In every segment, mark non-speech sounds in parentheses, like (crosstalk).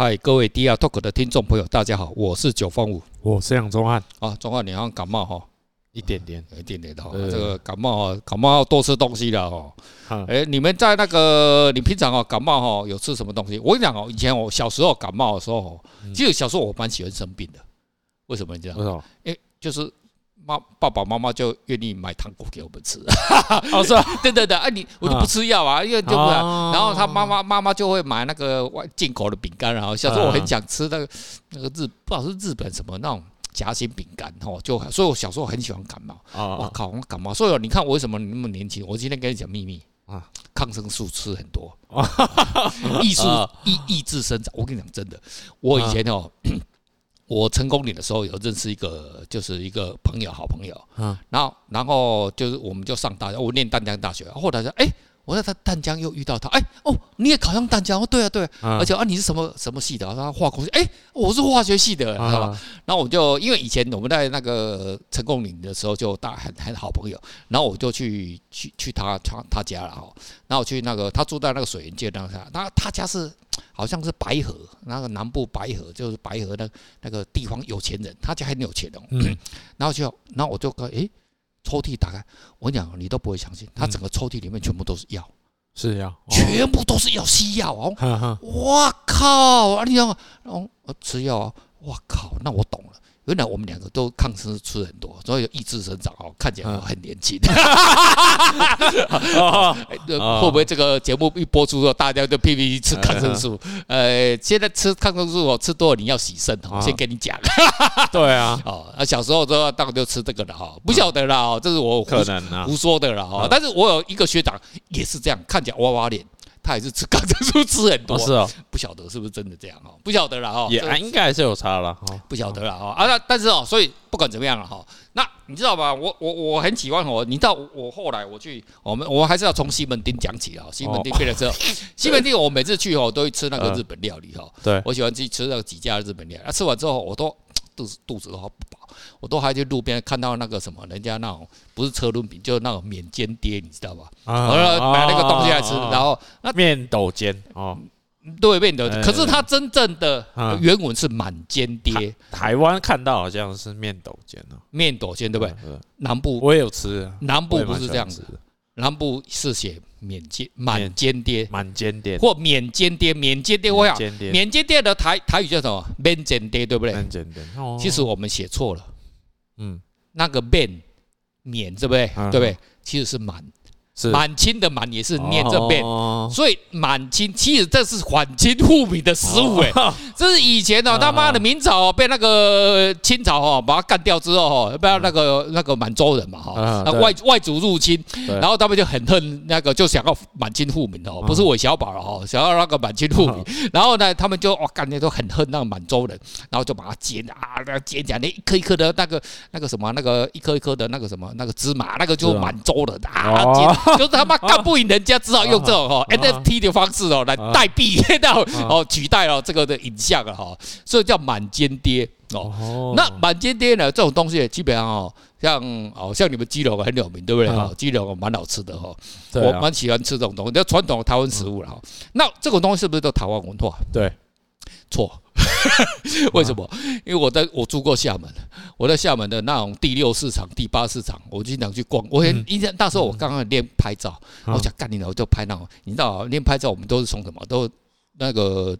嗨，各位 DR Talk 的听众朋友，大家好，我是九方五，我是杨宗汉。啊，宗汉，你好像感冒哈？一点点，一点点的哈。这个感冒啊，感冒要多吃东西了哈。嗯、哎，你们在那个，你平常哦感冒哈有吃什么东西？我跟你讲哦，以前我小时候感冒的时候，其实小时候我蛮喜欢生病的。为什么你知道？为什么？哎，就是。妈，爸爸妈妈就愿意买糖果给我们吃。(laughs) 哦，是 (laughs) 啊，对对对，哎，你我就不吃药啊，因为就不然。然后他妈妈妈妈就会买那个外进口的饼干，然后小时候我很想吃那个那个日，不知道是日本什么那种夹心饼干哦，就所以我小时候很喜欢感冒。我靠，我感冒，所以你看我为什么那么年轻？我今天跟你讲秘密啊，抗生素吃很多，(laughs) 抑制抑抑制生长。我跟你讲真的，我以前哦。(clears throat) 我成功岭的时候有认识一个，就是一个朋友，好朋友。嗯，然后，然后就是我们就上大学，我念淡江大学。后来说，哎，我在他淡江又遇到他，哎，哦，你也考上淡江？哦，对啊，对啊。而且啊，你是什么什么系的？他化工系。哎，我是化学系的，知道吧？然后我就因为以前我们在那个成功岭的时候就大很很好朋友，然后我就去去去他他他家了哈。然后我去那个他住在那个水源街那他他他家是。好像是白河，那个南部白河就是白河那那个地方有钱人，他家很有钱哦。嗯，然后就，然后我就说，诶，抽屉打开，我跟你讲，你都不会相信，他整个抽屉里面全部都是药，是药，全部都是药，西药哦。我靠！啊，你知道吗？哦，吃药啊，我靠！那我懂了。原来我们两个都抗生素吃很多，所以抑制生长哦，看起来很年轻。(laughs) (laughs) 会不会这个节目一播出大家就拼命吃抗生素？呃，现在吃抗生素哦，吃多了你要洗肾哦，先跟你讲。(laughs) 对啊，哦，小时候都当然就吃这个了哈，不晓得啦哦，这是我胡胡说的了哈。但是我有一个学长也是这样，看起来娃娃脸。他也是吃抗生素吃很多，是哦，不晓得是不是真的这样哦，不晓得了哈，也应该还是有差了，不晓得了哈啊，那但是哦，所以不管怎么样了哈，那你知道吧？我我我很喜欢我，你知道我后来我去，我们我还是要从西门町讲起啊，西门町变了之后，西门町我每次去哦都会吃那个日本料理哈，对，我喜欢去吃那个几家日本料理，啊，吃完之后我都 (tsk) 肚子肚子都。我都还去路边看到那个什么，人家那种不是车轮饼，就是那种免煎爹，你知道吧？啊买那个东西来吃，然后那面斗煎哦，对，面斗。可是它真正的原文是满煎爹。台湾看到好像是面斗煎哦，面斗煎对不对？南部我也有吃，南部不是这样子，南部是写免煎满煎爹，满煎爹或免煎爹，免煎爹我想免煎爹的台台语叫什么？免煎爹对不对？免煎爹。其实我们写错了。嗯，那个免免对不对？对不对？其实是满。满清的满也是念这边，所以满清其实这是反清复明的食物哎，这是以前哦，他妈的明朝被那个清朝哈把它干掉之后哈，不要那个那个满洲人嘛哈，那外外族入侵，然后他们就很恨那个，就想要满清复明哦，不是韦小宝了哈，想要那个满清复明，然后呢，他们就哦感觉都很恨那个满洲人，然后就把它剪啊，那剪剪那一颗一颗的那个那个什么那个一颗一颗的那个什么那个芝麻，那个就满洲人啊剪。就是他妈干不赢人家，只好用这种哈 NFT 的方式哦来代币，到哦取代了这个的影像了哈，所以叫满煎爹哦。那满煎爹呢，这种东西基本上哦，像哦像你们基隆很有名，对不对哈？基隆蛮好吃的哈，我蛮喜欢吃这种东西，叫传统的台湾食物了哈。那这种东西是不是都台湾文化？对，错。(laughs) 为什么？因为我在我住过厦门，我在厦门的那种第六市场、第八市场，我经常去逛。我很印象，那时候我刚刚练拍照，我想干你了，我就拍那种。你知道，练拍照我们都是从什么？都那个。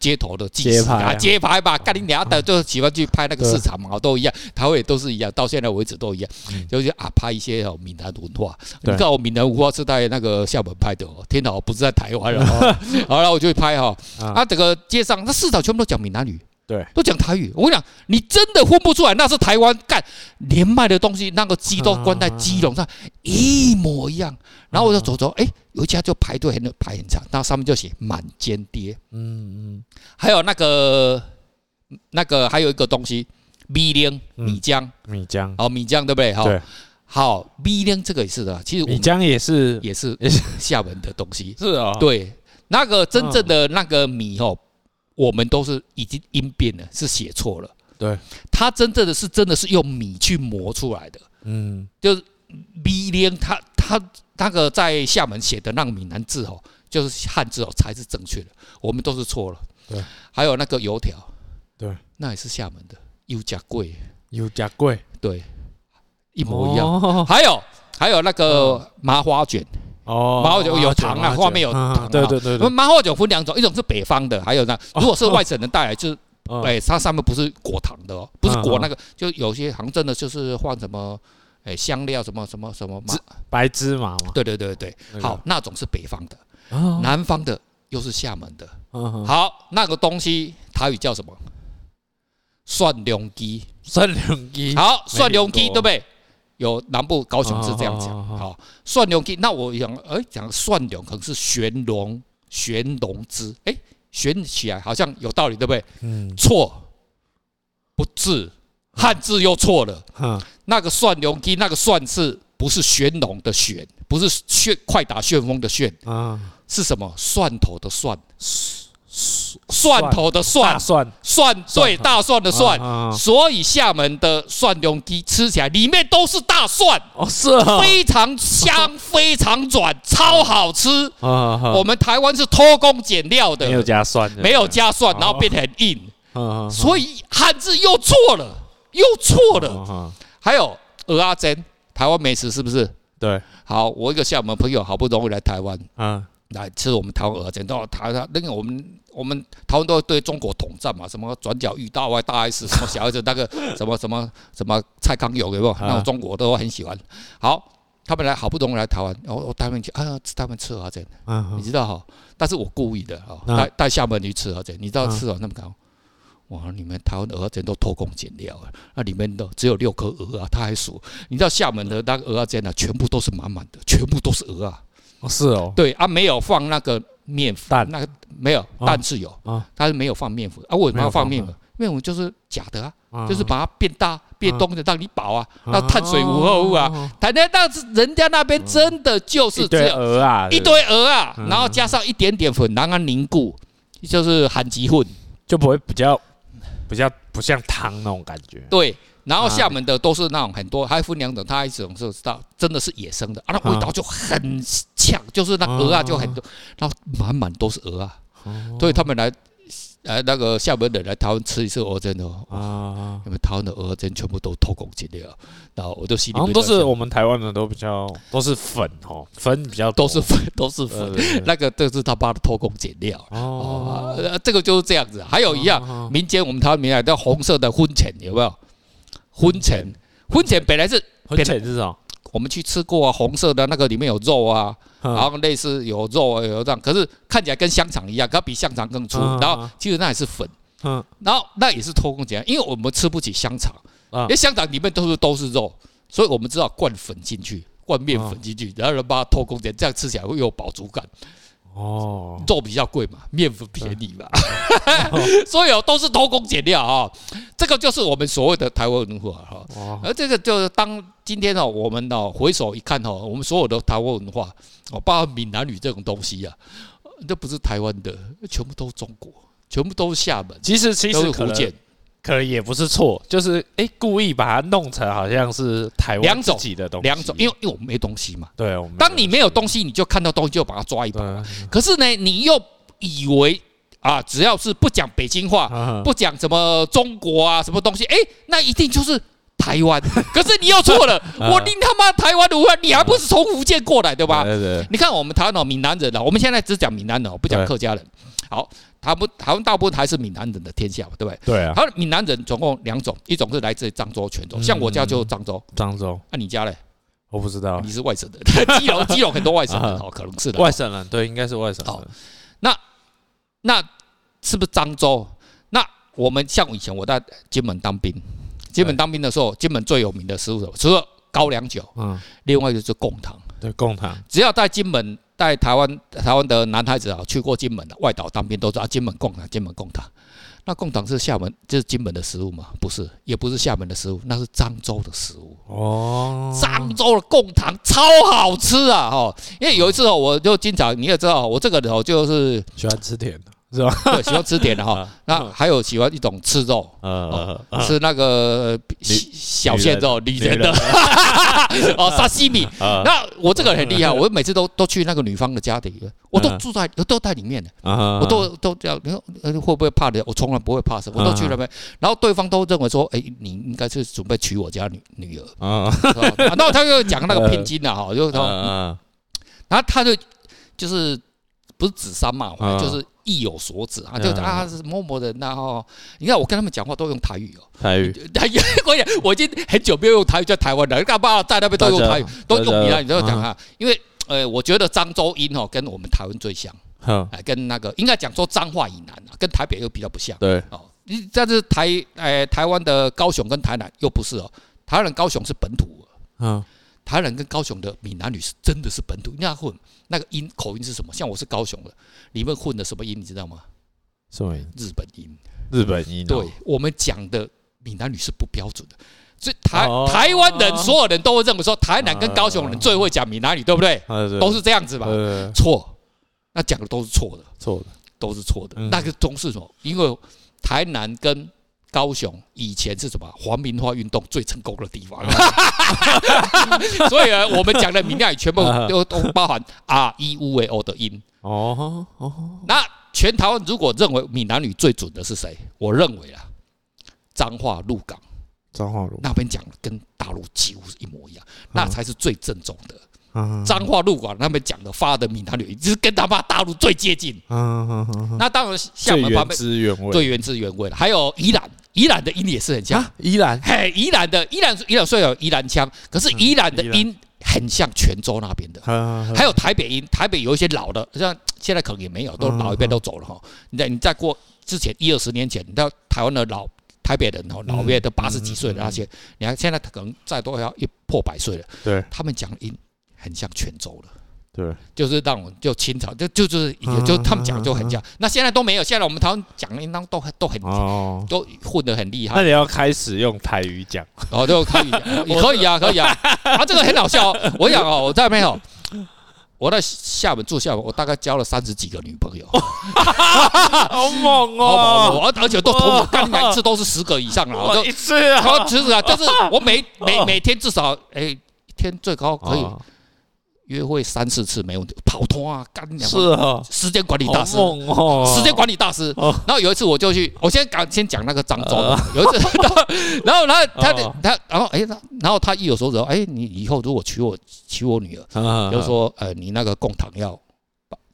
街头的街拍啊，街拍吧，干你娘的，就喜欢去拍那个市场嘛，都一样，台湾也都是一样，到现在为止都一样，就是啊，拍一些哦闽南文化。你看我闽南文化是在那个厦门拍的哦，天哪，不是在台湾了。(laughs) 好了，我就去拍哈，啊，整个街上那市场全部都讲闽南语。对，都讲台语。我跟你讲，你真的分不出来，那是台湾干连卖的东西，那个鸡都关在鸡笼上，一模一样。然后我就走走，哎，有一家就排队很排很长，那上面就写满煎爹。嗯嗯。还有那个那个还有一个东西，米浆米浆米浆哦米浆对不对？哈。对。好，米浆这个也是的，其实米浆也是也是厦门的东西。(laughs) 是啊。对，那个真正的那个米哦。我们都是已经音变了，是写错了。对，它真正的是真的是用米去磨出来的。嗯，就是米连他他那个在厦门写的那个闽南字哦，就是汉字哦才是正确的，我们都是错了。对，还有那个油条，对，那也是厦门的，油加贵，油加贵，对，一模一样。还有还有那个麻花卷，哦，麻花卷有糖啊，外面有糖。对对对，麻花卷分两种，一种是北方的，还有呢如果是外省人带来，就是哎，它上面不是裹糖的哦，不是裹那个，就有些好像真的就是放什么。哎，香料什么什么什么麻白芝麻嘛？对对对对，好，那种是北方的，南方的又是厦门的。好，那个东西台语叫什么？蒜蓉鸡，(laughs) 蒜蓉鸡。好，蒜蓉鸡对不对？有南部高雄是这样讲。好，蒜蓉鸡，那我想，哎，讲蒜蓉可能是玄龙玄龙汁，哎，玄起来好像有道理，对不对？嗯，错，不字。汉字又错了，嗯，那个蒜蓉鸡，那个蒜是不是旋龙的旋？不是旋快打旋风的旋啊？是什么？蒜头的蒜，蒜头的蒜，蒜蒜对，大蒜的蒜。所以厦门的蒜蓉鸡吃起来里面都是大蒜哦，是非常香，非常软，超好吃。我们台湾是偷工减料的，没有加蒜，没有加蒜，然后变得很硬，所以汉字又错了。又错了，还有蚵仔煎，台湾美食是不是？对，好，我一个厦门朋友好不容易来台湾，嗯，来吃我们台湾蚵仔煎，到台湾那个我们我们台湾都对中国统战嘛，什么转角遇到外大 S，什么小孩子那个什么什么什么蔡康永有没有？那种中国都很喜欢。好，他们来好不容易来台湾，我我带他们去啊，他们吃蚵仔煎，你知道哈？但是我故意的哈，带带厦门去吃蚵仔煎，你知道吃了那么高？哇！你们台湾的蚵仔煎都偷工减料啊！那里面都只有六颗鹅啊，他还数。你知道厦门的那个蚵仔煎呢，全部都是满满的，全部都是鹅啊！哦，是哦。对啊，没有放那个面粉，蛋那个没有，蛋是有啊，它是没有放面粉啊。为什么要放面粉？面粉就是假的啊，就是把它变大变东的，让你饱啊，那碳水化合物啊。台湾那是人家那边真的就是只有鹅啊，一堆鹅啊，然后加上一点点粉，然后凝固，就是含积混，就不会比较。比较不像汤那种感觉。对，然后厦门的都是那种很多，还分两种，它一种是知道真的是野生的，啊，那味道就很呛，就是那鹅啊就很多，然后满满都是鹅啊，所以他们来。呃，那个厦门人来台湾吃一次鹅胗哦，啊，因为台湾的鹅胗全部都偷工减料，然后我就心里都是我们台湾人都比较都是粉哦，粉比较都是粉都是粉，(laughs) 那个这是他爸的偷工减料。哦，这个就是这样子。还有一样，民间我们台湾民间叫红色的荤前有没有？荤前，荤前。本来是荤前是什么？我们去吃过啊，红色的那个里面有肉啊，然后类似有肉啊有这样，可是看起来跟香肠一样，可比香肠更粗。然后其实那也是粉，然后那也是偷工减料，因为我们吃不起香肠，因为香肠里面都是都是肉，所以我们知道灌粉进去，灌面粉进去，然后把它偷工减料，这样吃起来会有饱足感。哦，肉比较贵嘛，面粉便宜嘛，(laughs) 所以哦都是偷工减料啊，这个就是我们所谓的台湾文化哈。而这个就是当今天哦，我们哦回首一看哦，我们所有的台湾文化哦，包括闽南语这种东西啊，这不是台湾的，全部都是中国，全部都是厦门，其实其实都是福建。可能也不是错，就是哎，故意把它弄成好像是台湾自己的东西。两种，因为因为我们没东西嘛。对，当你没有东西，你就看到东西就把它抓一把。可是呢，你又以为啊，只要是不讲北京话，不讲什么中国啊，什么东西，哎，那一定就是台湾。(laughs) 可是你又错了，我你他妈台湾的话，你还不是从福建过来对吧？对对。你看我们台湾的闽南人啊，我们现在只讲闽南人，不讲客家人。好。他不，台湾大部分还是闽南人的天下嘛，对不对？对啊。他闽南人总共两种，一种是来自漳州、泉州，像我家就是漳州。漳州。那你家嘞？我不知道。你是外省人，(laughs) 基隆，基隆很多外省人哦，可能是的。外省人，对，应该是外省人。那那是不是漳州？那我们像以前我在金门当兵，金门当兵的时候，金门最有名的食物什么除了高粱酒，嗯，另外就是贡糖。对，贡糖。只要在金门。带台湾，台湾的男孩子啊，去过金门的外岛当兵，都知道金门贡糖，金门贡糖。那贡糖是厦门，就是金门的食物吗？不是，也不是厦门的食物，那是漳州的食物。哦，漳州的贡糖超好吃啊！哈，因为有一次哦，我就经常你也知道，我这个人哦，就是喜欢吃甜的，是吧？(laughs) 对，喜欢吃甜的哈。(laughs) 那还有喜欢一种吃肉，呃吃那个小鲜肉，女人的。(laughs) 哦，沙西米。那我这个很厉害，我每次都都去那个女方的家里，我都住在都在里面的，我都都这样。你说会不会怕的？我从来不会怕什么，我都去那边。然后对方都认为说，哎，你应该是准备娶我家女女儿。啊。然后他又讲那个聘金的，哈，就说，然后他就就是不是指桑骂槐，就是。意有所指啊，就啊是某某人然后你看我跟他们讲话都用台语哦，台语，台语，(laughs) 我讲我已经很久没有用台语在台湾了，干嘛在那边都用台语，都用闽南语，都讲啊，因为呃，我觉得漳州音哦跟我们台湾最像，哎，跟那个应该讲说彰化以南啊，跟台北又比较不像，对。哦，你但是台哎台湾的高雄跟台南又不是哦，台湾人高雄是本土，嗯，台南跟高雄的闽南语是真的是本土，那混那个音口音是什么？像我是高雄的。你们混的什么音，你知道吗？什么音？日本音。日本音。对，我们讲的闽南语是不标准的，所以台台湾人所有人都会认为说，台南跟高雄人最会讲闽南语，对不对？都是这样子吧？错，那讲的都是错的，错的都是错的。那个都是什么？因为台南跟高雄以前是什么？皇民化运动最成功的地方，(laughs) 所以呢，我们讲的闽南语全部都都包含 R E U E O 的音。哦哦，那全台湾如果认为闽南语最准的是谁？我认为啊，彰化鹿港，彰化鹿那边讲跟大陆几乎是一模一样，那才是最正宗的。彰化鹿港那边讲的发的闽南语，就是跟他妈大陆最接近。那当然厦门旁边最原汁原味，最原汁原味了。还有宜兰，宜兰的音也是很像。宜兰，嘿，宜兰的宜兰，宜兰虽然有宜兰腔，可是宜兰的音。很像泉州那边的，还有台北音，台北有一些老的，像现在可能也没有，都老一辈都走了哈。你在你再过之前一二十年前，你知道台湾的老台北人哦，老一辈都八十几岁的那些，你看现在可能再多要一破百岁了。对，他们讲音很像泉州的。对，就是让我就清朝就就就是也就他们讲就很像，那现在都没有，现在我们台湾讲应当都都很都混得很厉害。那你要开始用台语讲，哦，就台语讲，也 (laughs) 可以啊，可以啊。啊，这个很好笑哦。我讲哦，我在没有，我在厦门住厦门，我大概交了三十几个女朋友，好猛哦，而而且都同我干一次都是十个以上了，(laughs) 我一次啊，其实啊，就是我每每 (laughs) 每天至少哎一天最高可以。约会三四次没问题，跑脱啊，干两是啊，时间管理大师，时间管理大师。然后有一次我就去，我先讲先讲那个漳州。有一次，(laughs) 然后然后他他然后哎，然后他一有时候说，哎，你以后如果娶我娶我女儿，就说呃，你那个贡糖要，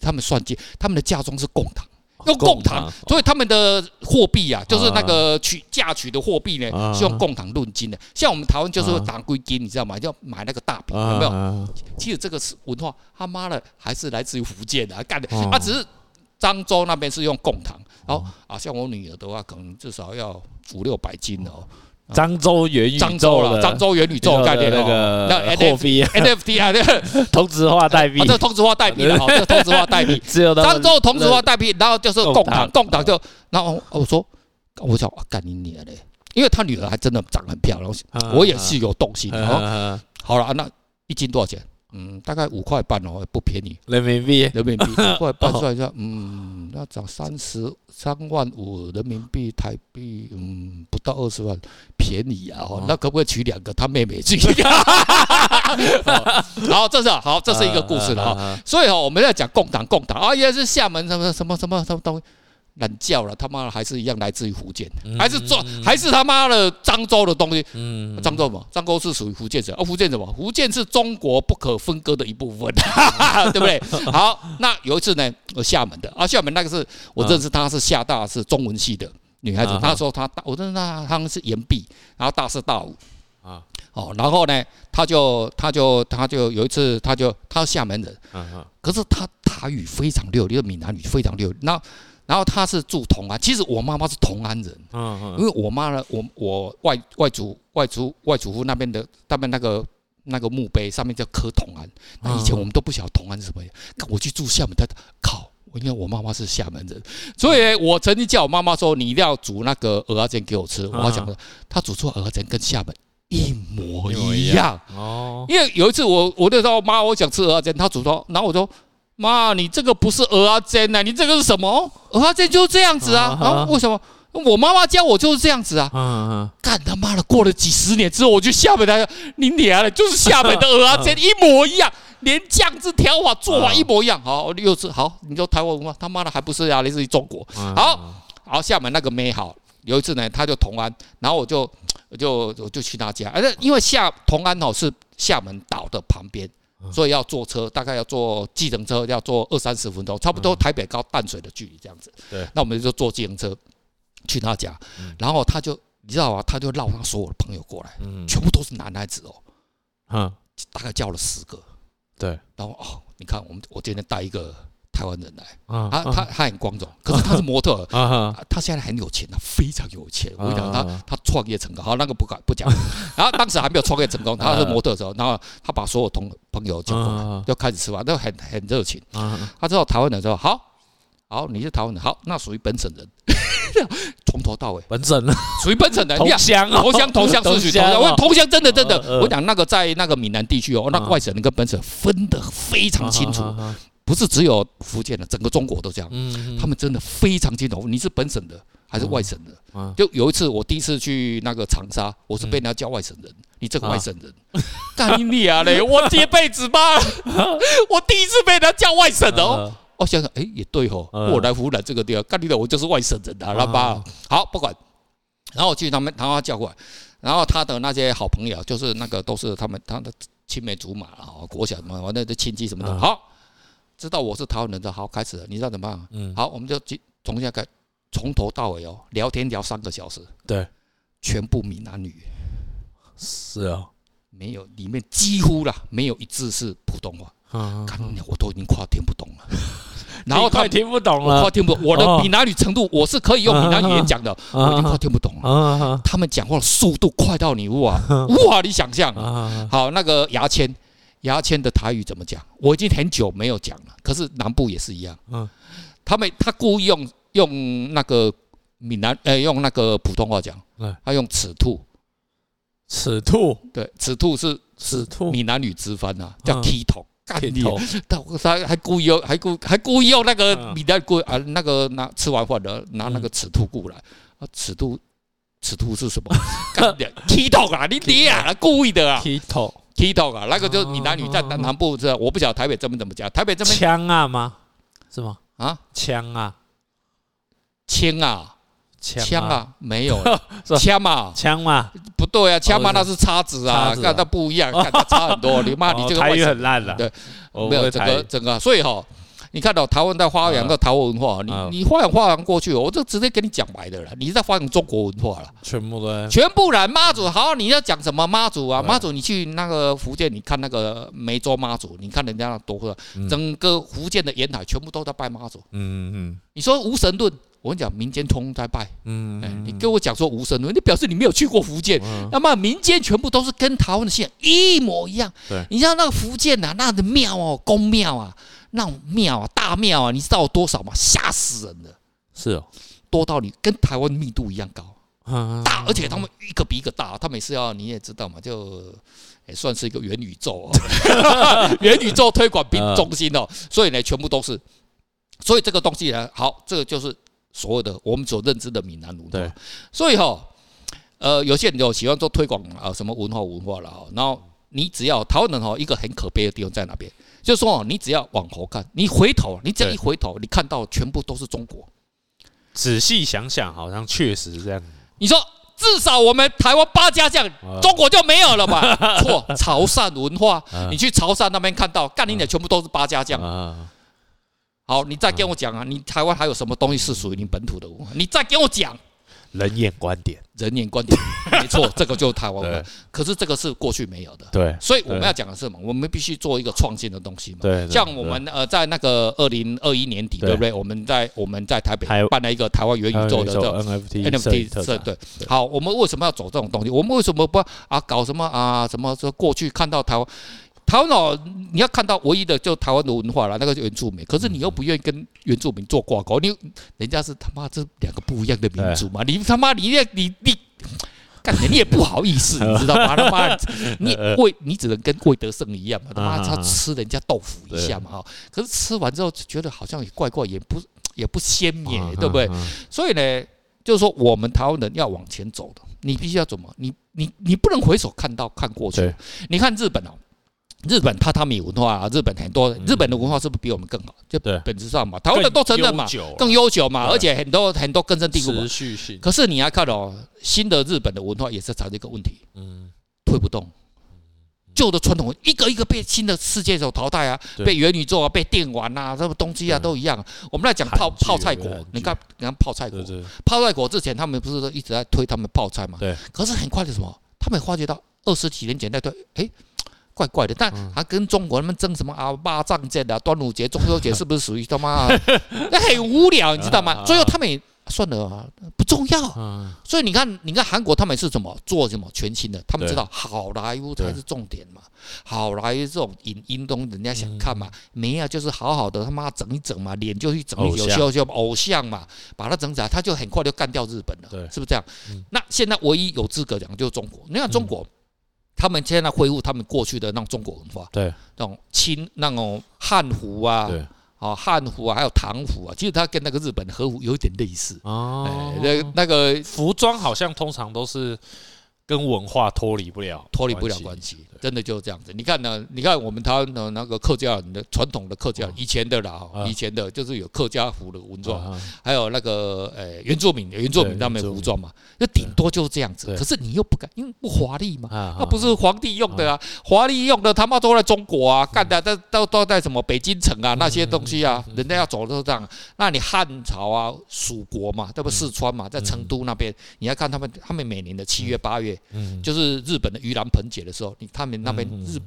他们算计，他们的嫁妆是贡糖。用贡糖，所以他们的货币啊，就是那个取嫁娶的货币呢，是用贡糖论斤的。像我们台湾就是打归金，你知道吗？要买那个大饼，有没有？其实这个是文化，他妈的还是来自于福建的干的。他只是漳州那边是用贡糖，然后啊，像我女儿的话，可能至少要五六百斤哦。漳州元宇宙，漳州了，漳州元宇宙概念那个那货币 NFT 啊，(laughs) 那个同质化代币，这同质化代币的哈，这同质化代币，(laughs) 漳州同质化代币，然后就是共党，共党。就，然后我说，我想干你娘嘞，因为他女儿还真的长得很漂亮，我也是有动心，好了，那一斤多少钱？嗯，大概五块半哦，不便宜。人民币，人民币 (laughs) 五块半算一下，嗯，那涨三十三万五人民币，台币，嗯，不到二十万，便宜啊！哦，那可不可以娶两个？他妹妹去。(laughs) 然后这是好，这是一个故事了哈。所以哈，我们在讲共党，共党啊，也是厦门什么什么什么什么东西。懒叫了，他妈的还是一样来自于福建，还是做还是他妈的漳州的东西。漳州嘛，漳州是属于福建省，哦福建什么？福建是中国不可分割的一部分，(laughs) 对不对？好，那有一次呢，我厦门的。啊，厦门那个是我认识，她是厦大是中文系的女孩子，她说她大，我认识她，她是岩壁，然后大四大五。啊，哦，然后呢，她就她就她就有一次，她就她是厦门人，可是她台语非常溜，因为闽南语非常溜，那。然后他是住同安，其实我妈妈是同安人，因为我妈呢，我我外外祖外祖外祖父那边的，他们那个那个墓碑上面叫刻同安，那以前我们都不晓得同安是什么，我去住厦门，他靠，因为我妈妈是厦门人，所以我曾经叫我妈妈说，你一定要煮那个蚵仔煎给我吃，我要讲的，他煮出蚵仔煎跟厦门一模一样。哦，因为有一次我我就说妈，我想吃蚵仔煎，她煮说，然后我说。妈，你这个不是蚵仔煎呐，你这个是什么？蚵仔煎就是这样子啊。然后为什么？我妈妈教我就是这样子啊。干他妈的，过了几十年之后，我去厦门来，你娘的，就是厦门的蚵仔煎一模一样，连酱汁调法做法一模一样。好，又是好，你说台湾文化，他妈的还不是啊？来自于中国。好，好，厦门那个妹好。有一次呢，他就同安，然后我就我就我就去他家，而且因为厦同安哦是厦门岛的旁边，所以要坐车，大概要坐计程车，要坐二三十分钟，差不多台北到淡水的距离这样子。对，那我们就坐计程车去他家，然后他就你知道啊？他就绕他所有的朋友过来，全部都是男孩子哦，嗯，大概叫了十个，对，然后哦，你看我们我今天带一个。台湾人来，他他他很光荣，可是他是模特，(laughs) 他现在很有钱，他非常有钱。我跟你讲，他他创业成功，好，那个不敢不讲。(laughs) 然后当时还没有创业成功，他是模特的时候，然后他把所有同朋友叫过来，就开始吃饭，都很很热情。他知道台湾人说好，好，你是台湾人，好，那属于本省人，(laughs) 从头到尾。本省。人，属于本省人，同乡。同乡同乡是属于同乡，同乡真的真的，我讲那个在那个闽南地区哦，那外省人跟本省分得非常清楚。不是只有福建的，整个中国都这样。嗯，他们真的非常清楚，你是本省的还是外省的。就有一次，我第一次去那个长沙，我是被人家叫外省人。你这个外省人，干你啊嘞！(laughs) 我这辈子吧，(laughs) 我第一次被人家叫外省的哦。我想想，哎，也对哦，我来湖南这个地方，干你的，我就是外省人啊，他妈。好，不管。然后我去他们，他叫过来，然后他的那些好朋友，就是那个都是他们他的青梅竹马啊，国小嘛，反正的亲戚什么的。好。知道我是台湾人的，好，开始了，你知道怎么办？嗯，好，我们就从现在开，从头到尾哦，聊天聊三个小时，对，全部闽南语，是啊，没有，里面几乎啦，没有一字是普通话，嗯，我都已经快听不懂了，(laughs) 然后他也听不懂了，快听不懂，我的闽南语程度，我是可以用闽南语言讲的，我已经快听不懂了，他们讲话的速度快到你哇 (laughs) 哇，你想象，好，那个牙签。牙签的台语怎么讲？我已经很久没有讲了。可是南部也是一样。嗯，他们他故意用用那个闽南呃用那个普通话讲。他用尺兔。尺兔。对，尺兔是尺兔。闽南语直翻呐，叫剃头。干你！他他还故意用还故还故意用那个闽南故啊那个拿吃完饭的拿那个尺兔过来。啊，尺兔尺兔是什么？(laughs) 干你！剃头啊！你爹啊！故意的啊！剃头。TikTok 啊，那个就是闽南语在南南部这，我不晓得台北这边怎么讲。台北这边枪啊吗？是吗？啊，枪啊，枪啊，枪啊，没有。(laughs) 枪嘛，枪嘛，不对啊，枪嘛那是叉子啊，那那不一样，那差很多。你妈，你这个台语很烂了，对，没有整个整个，所以哈。你看到台湾在发扬个台湾文化，你你发扬发扬过去，我就直接跟你讲白的了，你在发扬中国文化了，全部都全部人妈祖，好，你要讲什么妈祖啊？妈祖，你去那个福建，你看那个梅州妈祖，你看人家多会，整个福建的沿海全部都在拜妈祖。嗯嗯，你说无神论，我跟你讲，民间通通在拜。嗯嗯，你跟我讲说无神论，你表示你没有去过福建。那么民间全部都是跟台湾的信仰一模一样。对，你像那个福建呐，那的庙哦，宫庙啊。那种庙啊，大庙啊，你知道有多少吗？吓死人了！是哦，多到你跟台湾密度一样高，大，而且他们一个比一个大。他每次要你也知道嘛，就也算是一个元宇宙哦，(laughs) 元宇宙推广兵中心哦。所以呢，全部都是。所以这个东西呢，好，这个就是所有的我们所认知的闽南文化。对。所以哈，呃，有些人就喜欢做推广啊，什么文化文化了哈。然后你只要台湾人哈，一个很可悲的地方在哪边？就是说，你只要往后看，你回头，你只要一回头，你看到全部都是中国。仔细想想，好像确实是这样。你说，至少我们台湾八家将，中国就没有了吧？(laughs) 错，潮汕文化，你去潮汕那边看到，干你的全部都是八家将。好，你再跟我讲啊，你台湾还有什么东西是属于你本土的文化？你再跟我讲。人眼观点，人眼观点，(laughs) 没错，这个就是台湾文化。可是这个是过去没有的，对。所以我们要讲的是什么？我们必须做一个创新的东西嘛。对。像我们呃，在那个二零二一年底，对不对？我们在我们在台北办了一个台湾元宇宙的这 NFT NFT 对。好，我们为什么要走这种东西？我们为什么不啊搞什么啊什么说过去看到台湾？台湾哦，你要看到唯一的就台湾的文化了，那个就原住民。可是你又不愿意跟原住民做挂钩，你人家是他妈这两个不一样的民族嘛？你他妈你你你干你也不好意思，(laughs) 你知道吗？他妈，你 (laughs) 魏你只能跟魏德胜一样嘛，他妈他吃人家豆腐一下嘛哈。可是吃完之后就觉得好像也怪怪，也不也不鲜美，对不对？所以呢，就是说我们台湾人要往前走的，你必须要怎么？你你你不能回首看到看过去。你看日本哦。日本榻榻米文化啊，日本很多，日本的文化是不是比我们更好？就本质上嘛，台湾的都承认嘛，更悠久嘛，而且很多很多根深蒂固嘛。持续性。可是你要看哦，新的日本的文化也是产生一个问题，嗯，推不动。旧的传统一个一个被新的世界所淘汰啊，被元宇宙啊，被电玩啊，什么东西啊都一样。我们来讲泡泡菜国，你看，你看泡菜国，泡菜国之前他们不是一直在推他们泡菜嘛？对。可是很快的什么？他们发觉到二十几年前在推，哎。怪怪的，但还跟中国他们争什么啊？八仗节啊，(laughs) 端午节、中秋节是不是属于他妈？(laughs) 那很无聊，你知道吗？最后他们也算了啊，不重要。所以你看，你看韩国他们是怎么做什么全新的？他们知道好莱坞才是重点嘛。好莱坞这种影音东人家想看嘛，没啊，就是好好的他妈整一整嘛，脸就去整一整修修偶像嘛，把它整起来，他就很快就干掉日本了，是不是这样？那现在唯一有资格讲就是中国。你看中国。他们现在恢复他们过去的那种中国文化，对，那种清那种汉服啊，对，啊汉服啊，还有唐服啊，其实它跟那个日本的和服有点类似哦。那那个服装好像通常都是。跟文化脱离不了，脱离不了关系，真的就是这样子。你看呢？你看我们台湾的那个客家人的传统的客家，以前的啦，以前的就是有客家服的文装，还有那个呃原住民原住民他们服装嘛，那顶多就是这样子。可是你又不敢，因为不华丽嘛，那不是皇帝用的啊，华丽用的他妈都在中国啊，干的都都都在什么北京城啊那些东西啊，人家要走的都是这样。那你汉朝啊，蜀国嘛，对不？四川嘛，在成都那边，你要看他们，他们每年的七月八月。嗯，就是日本的盂兰盆节的时候，你他们那边日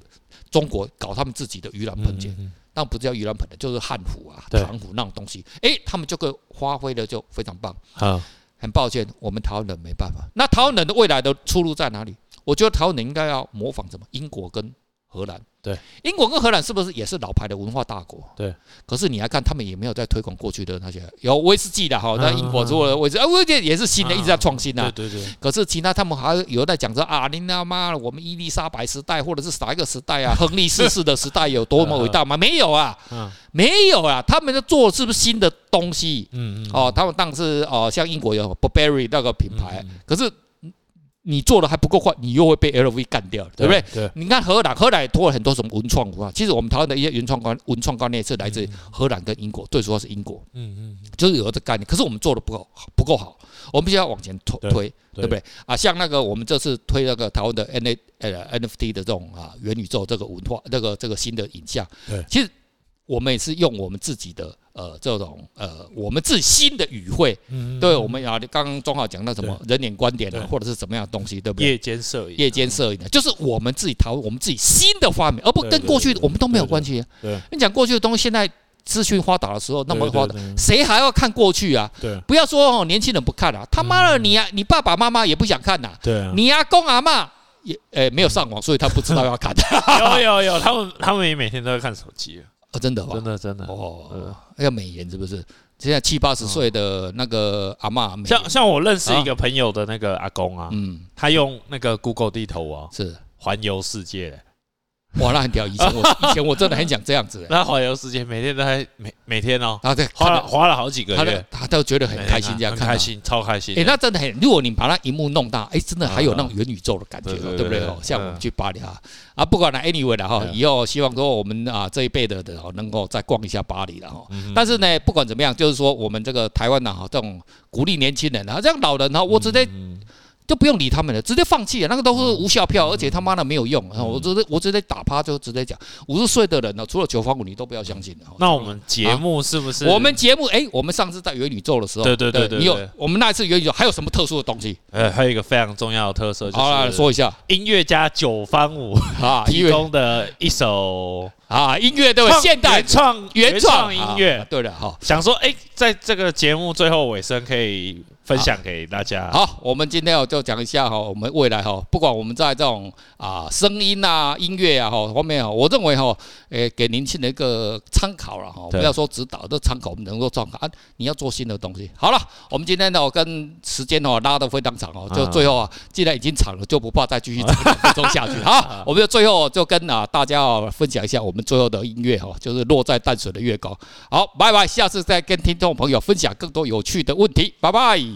中国搞他们自己的盂兰盆节，那不是叫盂兰盆的，就是汉服啊、唐服那种东西，哎，他们这个发挥的就非常棒。好，很抱歉，我们台湾人没办法。那台湾人的未来的出路在哪里？我觉得台湾人应该要模仿什么？英国跟荷兰。对，英国跟荷兰是不是也是老牌的文化大国？对，可是你来看，他们也没有在推广过去的那些有威士忌的哈，那英国做的威士啊，威士忌也是新的，一直在创新的。对对对。可是其他他们还有在讲说啊，你他妈的，我们伊丽莎白时代或者是哪一个时代啊，(laughs) 亨利四世的时代有多么伟大吗？没有啊，没有啊，他们在做是不是新的东西？嗯嗯。哦，他们当时哦，像英国有 Burberry 那个品牌，可是。你做的还不够快，你又会被 LV 干掉，对不对？对。你看荷兰，荷兰也拖了很多什么文创文化。其实我们台湾的一些原创观、文创观念是来自荷兰跟英国，最主要是英国。嗯嗯。就是有这概念，可是我们做的不够不够好，我们必须要往前推推，对不对？啊，像那个我们这次推那个台湾的 N A 呃 NFT 的这种啊元宇宙这个文化，这个这个新的影像，对，其实我们也是用我们自己的。呃，这种呃，我们自新的语汇，嗯，对，我们啊，刚刚钟浩讲到什么人脸观点啊，或者是什么样的东西，对不对？夜间摄影，夜间摄影的，就是我们自己讨论我们自己新的发明，而不跟过去我们都没有关系。对，你讲过去的东西，现在资讯发达的时候那么发达，谁还要看过去啊？对，不要说哦，年轻人不看啊，他妈的，你啊，你爸爸妈妈也不想看呐。对，你阿公阿妈也诶没有上网，所以他不知道要看。(laughs) 有有有，他们他们也每天都在看手机。哦，真的，真的，真的。哦，要美颜是不是？现在七八十岁的那个阿嬷，像像我认识一个朋友的那个阿公啊，嗯，他用那个 Google 地图啊，是。环游世界。哇，那很屌！以前我以前我真的很想这样子。(laughs) 那环游世界每天都还每每天哦，他在花了花了好几个月，他都觉得很开心，这样开心，超开心。哎，那真的很，如果你把那荧幕弄大，哎，真的还有那种元宇宙的感觉，对不对？哦，像我们去巴黎啊，啊，不管了，anyway 了哈，以后希望说我们啊这一辈的的能够再逛一下巴黎了哈。但是呢，不管怎么样，就是说我们这个台湾呢哈，这种鼓励年轻人啊，这样老人哈，我直接。就不用理他们了，直接放弃了，那个都是无效票，而且他妈的没有用。我直接我直接打趴，就直接讲，五十岁的人呢，除了九方五，你都不要相信。那我们节目是不是？我们节目哎，我们上次在元宇宙的时候，对对对对，你有我们那一次元宇宙还有什么特殊的东西？呃，还有一个非常重要的特色，好来说一下，音乐家九方五啊 (laughs) 提供的一首啊音乐对吧？现代原创原创音乐，对的哈。想说哎。在这个节目最后尾声可以。分享给大家。好，我们今天哦就讲一下哈，我们未来哈，不管我们在这种啊声音啊音乐啊哈方面啊，我认为哈，诶给年轻人一个参考了哈，不要说指导，都参考，我们能够参考啊。你要做新的东西。好了，我们今天呢跟时间哦拉得非常长哦，就最后啊，既然已经长了，就不怕再继续长两分钟下去。(laughs) 好，我们就最后就跟啊大家哦分享一下我们最后的音乐哈，就是落在淡水的月光。好，拜拜，下次再跟听众朋友分享更多有趣的问题。拜拜。